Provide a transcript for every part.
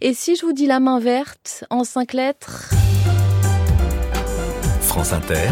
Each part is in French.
Et si je vous dis la main verte en cinq lettres? France Inter,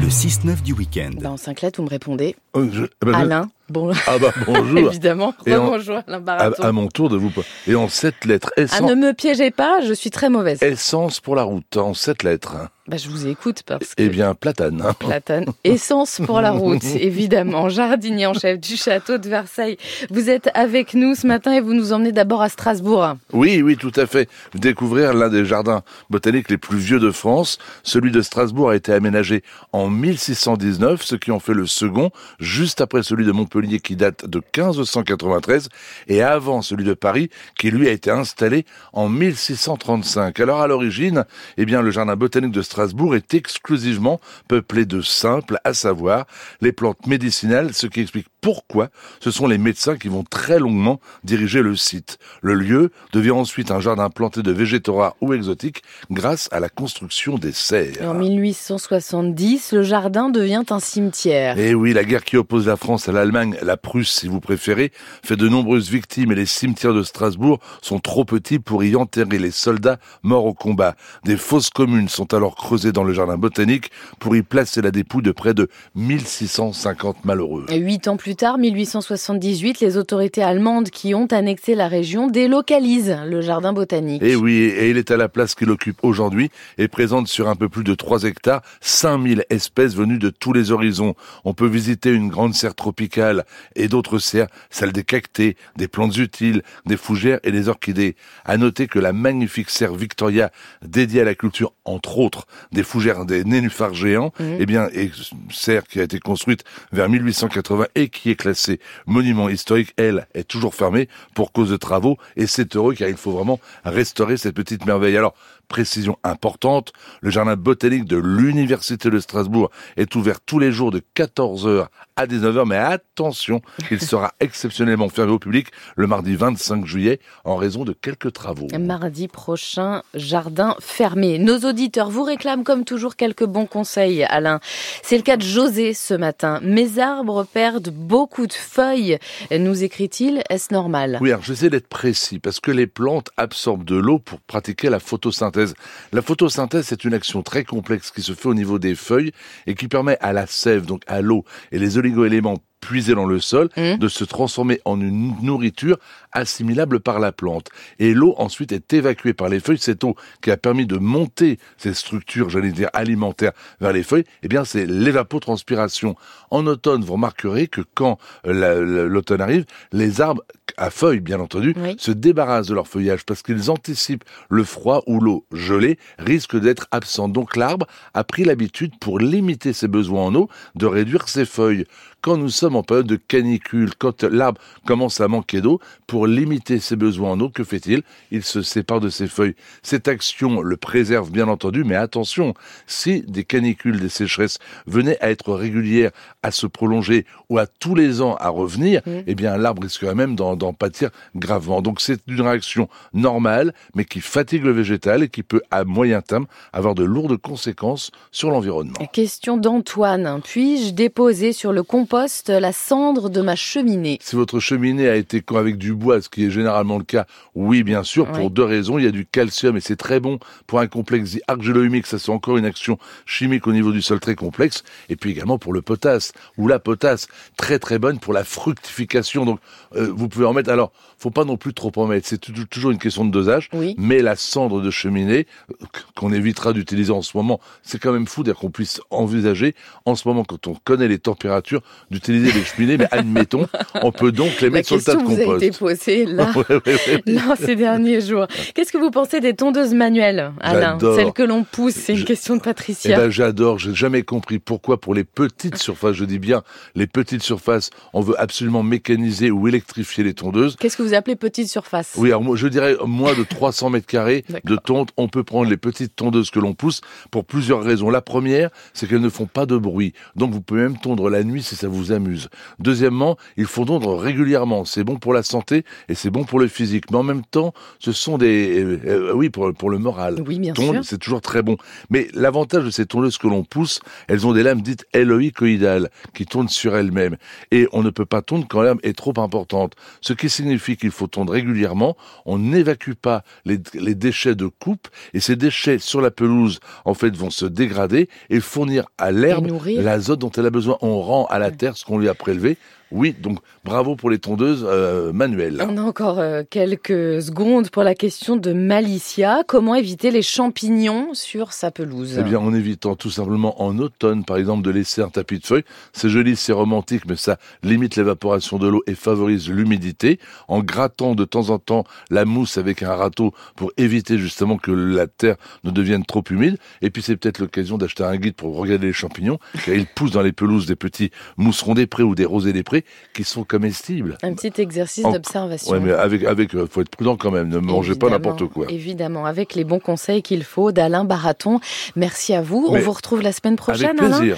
le 6-9 du week-end. ben, En cinq lettres, vous me répondez. Euh, je- ah bah, je- Alain. Bon, Ah bah bonjour. évidemment. Bonjour Alain à, Baraton. à mon tour de vous. Et en sept lettres. Ah, Essence, ne me piégez pas, je suis très mauvaise. essence pour la route. En sept lettres. Bah, je vous écoute parce que... Eh bien, platane. hein. Platane. Essence pour la route, évidemment. Jardinier en chef du château de Versailles. Vous êtes avec nous ce matin et vous nous emmenez d'abord à Strasbourg. Oui, oui, tout à fait. Découvrir l'un des jardins botaniques les plus vieux de France. Celui de Strasbourg a été aménagé en 1619, ce qui en fait le second, juste après celui de Montpellier qui date de 1593 et avant celui de Paris qui lui a été installé en 1635. Alors à l'origine, eh bien le jardin botanique de Strasbourg est exclusivement peuplé de simples, à savoir les plantes médicinales, ce qui explique pourquoi ce sont les médecins qui vont très longuement diriger le site. Le lieu devient ensuite un jardin planté de végétaux rares ou exotiques grâce à la construction des Et serres. en 1870, le jardin devient un cimetière. Et oui, la guerre qui oppose la France à l'Allemagne, la Prusse si vous préférez, fait de nombreuses victimes et les cimetières de Strasbourg sont trop petits pour y enterrer les soldats morts au combat. Des fosses communes sont alors creusées dans le jardin botanique pour y placer la dépouille de près de 1650 malheureux. Et Huit ans plus tard, 1878, les autorités allemandes qui ont annexé la région délocalisent le jardin botanique. Et oui, et il est à la place qu'il occupe aujourd'hui et présente sur un peu plus de 3 hectares 5000 espèces venues de tous les horizons. On peut visiter une grande serre tropicale et d'autres serres, celles des cactés, des plantes utiles, des fougères et des orchidées. À noter que la magnifique serre Victoria, dédiée à la culture, entre autres, des fougères, des nénuphars géants, eh bien, et serre qui a été construite vers 1880 et qui est classée monument historique, elle, est toujours fermée pour cause de travaux et c'est heureux car il faut vraiment restaurer cette petite merveille. Alors, précision importante, le jardin botanique de l'Université de Strasbourg est ouvert tous les jours de 14h à 19h, mais attention, il sera exceptionnellement fermé au public le mardi 25 juillet en raison de quelques travaux. Mardi prochain, jardin fermé. Nos auditeurs vous réclament comme toujours quelques bons conseils, Alain. C'est le cas de José ce matin. Mes arbres perdent beaucoup de feuilles, nous écrit-il. Est-ce normal? Oui, alors j'essaie d'être précis parce que les plantes absorbent de l'eau pour pratiquer la photosynthèse. La photosynthèse, c'est une action très complexe qui se fait au niveau des feuilles et qui permet à la sève, donc à l'eau et les oligoéléments puisés dans le sol, Mmh. de se transformer en une nourriture assimilable par la plante. Et l'eau ensuite est évacuée par les feuilles. Cette eau qui a permis de monter ces structures, j'allais dire alimentaires, vers les feuilles, eh bien c'est l'évapotranspiration. En automne, vous remarquerez que quand euh, la- la- l'automne arrive, les arbres à feuilles, bien entendu, Oui. se débarrassent de leur feuillage parce qu'ils anticipent le froid ou l'eau gelée risque d'être absent. Donc l'arbre a pris l'habitude, pour limiter ses besoins en eau, de réduire ses feuilles. Quand nous sommes en période de canicule, quand l'arbre commence à manquer d'eau, pour limiter ses besoins en eau, que fait-il? Il se sépare de ses feuilles. Cette action le préserve bien entendu, mais attention, si des canicules, des sécheresses venaient à être régulières, à se prolonger ou à tous les ans à revenir, eh bien l'arbre risquerait même d'en d'en pâtir gravement. Donc c'est une réaction normale, mais qui fatigue le végétal et qui peut à moyen terme avoir de lourdes conséquences sur l'environnement. Question d'Antoine. Puis-je déposer sur le compost la cendre de ma cheminée? Si votre cheminée a été avec du bois, ce qui est généralement le cas, oui, bien sûr, pour Oui. deux raisons. Il y a du calcium et c'est très bon pour un complexe argilo-humique. Ça, c'est encore une action chimique au niveau du sol très complexe. Et puis également pour le potasse, ou la potasse, très très bonne pour la fructification. Donc, euh, vous pouvez en mettre. Alors, faut pas non plus trop en mettre. C'est tou- toujours une question de dosage. Oui. Mais la cendre de cheminée, euh, qu'on évitera d'utiliser en ce moment, c'est quand même fou dire qu'on puisse envisager, en ce moment, quand on connaît les températures, d'utiliser les cheminées. Mais admettons, on peut donc les La mettre sur le tas de vous a compost. été posée là, Ouais, ouais, ouais. là ces derniers jours. Qu'est-ce que vous pensez des tondeuses manuelles, Alain? Celles que l'on pousse, c'est une Je- question de Eh Patricia. ben, j'adore. J'ai jamais compris pourquoi pour les petites surfaces, je dis bien les petites surfaces, on veut absolument mécaniser ou électrifier les tondeuses. Qu'est-ce que vous appelez petite surface? Oui, alors moi, je dirais moins de 300 mètres carrés de tonte. On peut prendre les petites tondeuses que l'on pousse pour plusieurs raisons. La première, c'est qu'elles ne font pas de bruit. Donc vous pouvez même tondre la nuit si ça vous amuse. Deuxièmement, il faut tondre régulièrement. C'est bon pour la santé et c'est bon pour le physique. Mais en même temps, ce sont des, euh, euh, oui, pour, pour le moral. Oui, bien Tondre, sûr. c'est toujours très bon. Mais l'avantage de ces tondeuses que l'on pousse, elles ont des lames dites éloïcoïdales qui tournent sur elles-mêmes. Et on ne peut pas tondre quand l'âme est trop importante. Ce qui signifie qu'il faut tondre régulièrement. On n'évacue pas les, les déchets de coupe et ces déchets sur la pelouse, en fait, vont se dégrader et fournir à l'herbe l'azote dont elle a besoin. On rend à la terre ce qu'on lui a prélevé. Oui, donc bravo pour les tondeuses euh, manuelles. On a encore euh, quelques secondes pour la question de Malicia. Comment éviter les champignons sur sa pelouse? Eh bien, en évitant tout simplement en automne, par exemple, de laisser un tapis de feuilles. C'est joli, c'est romantique, mais ça limite l'évaporation de l'eau et favorise l'humidité. En grattant de temps en temps la mousse avec un râteau pour éviter justement que la terre ne devienne trop humide. Et puis, c'est peut-être l'occasion d'acheter un guide pour regarder les champignons, car ils poussent dans les pelouses des petits mousserons des prés ou des rosés des prés qui sont comestibles. Un petit exercice En- d'observation. Ouais, mais avec, avec, euh, faut être prudent quand même. Ne mangez pas n'importe quoi. Évidemment, avec les bons conseils qu'il faut d'Alain Baraton. Merci à vous. On vous retrouve la semaine prochaine, Avec plaisir.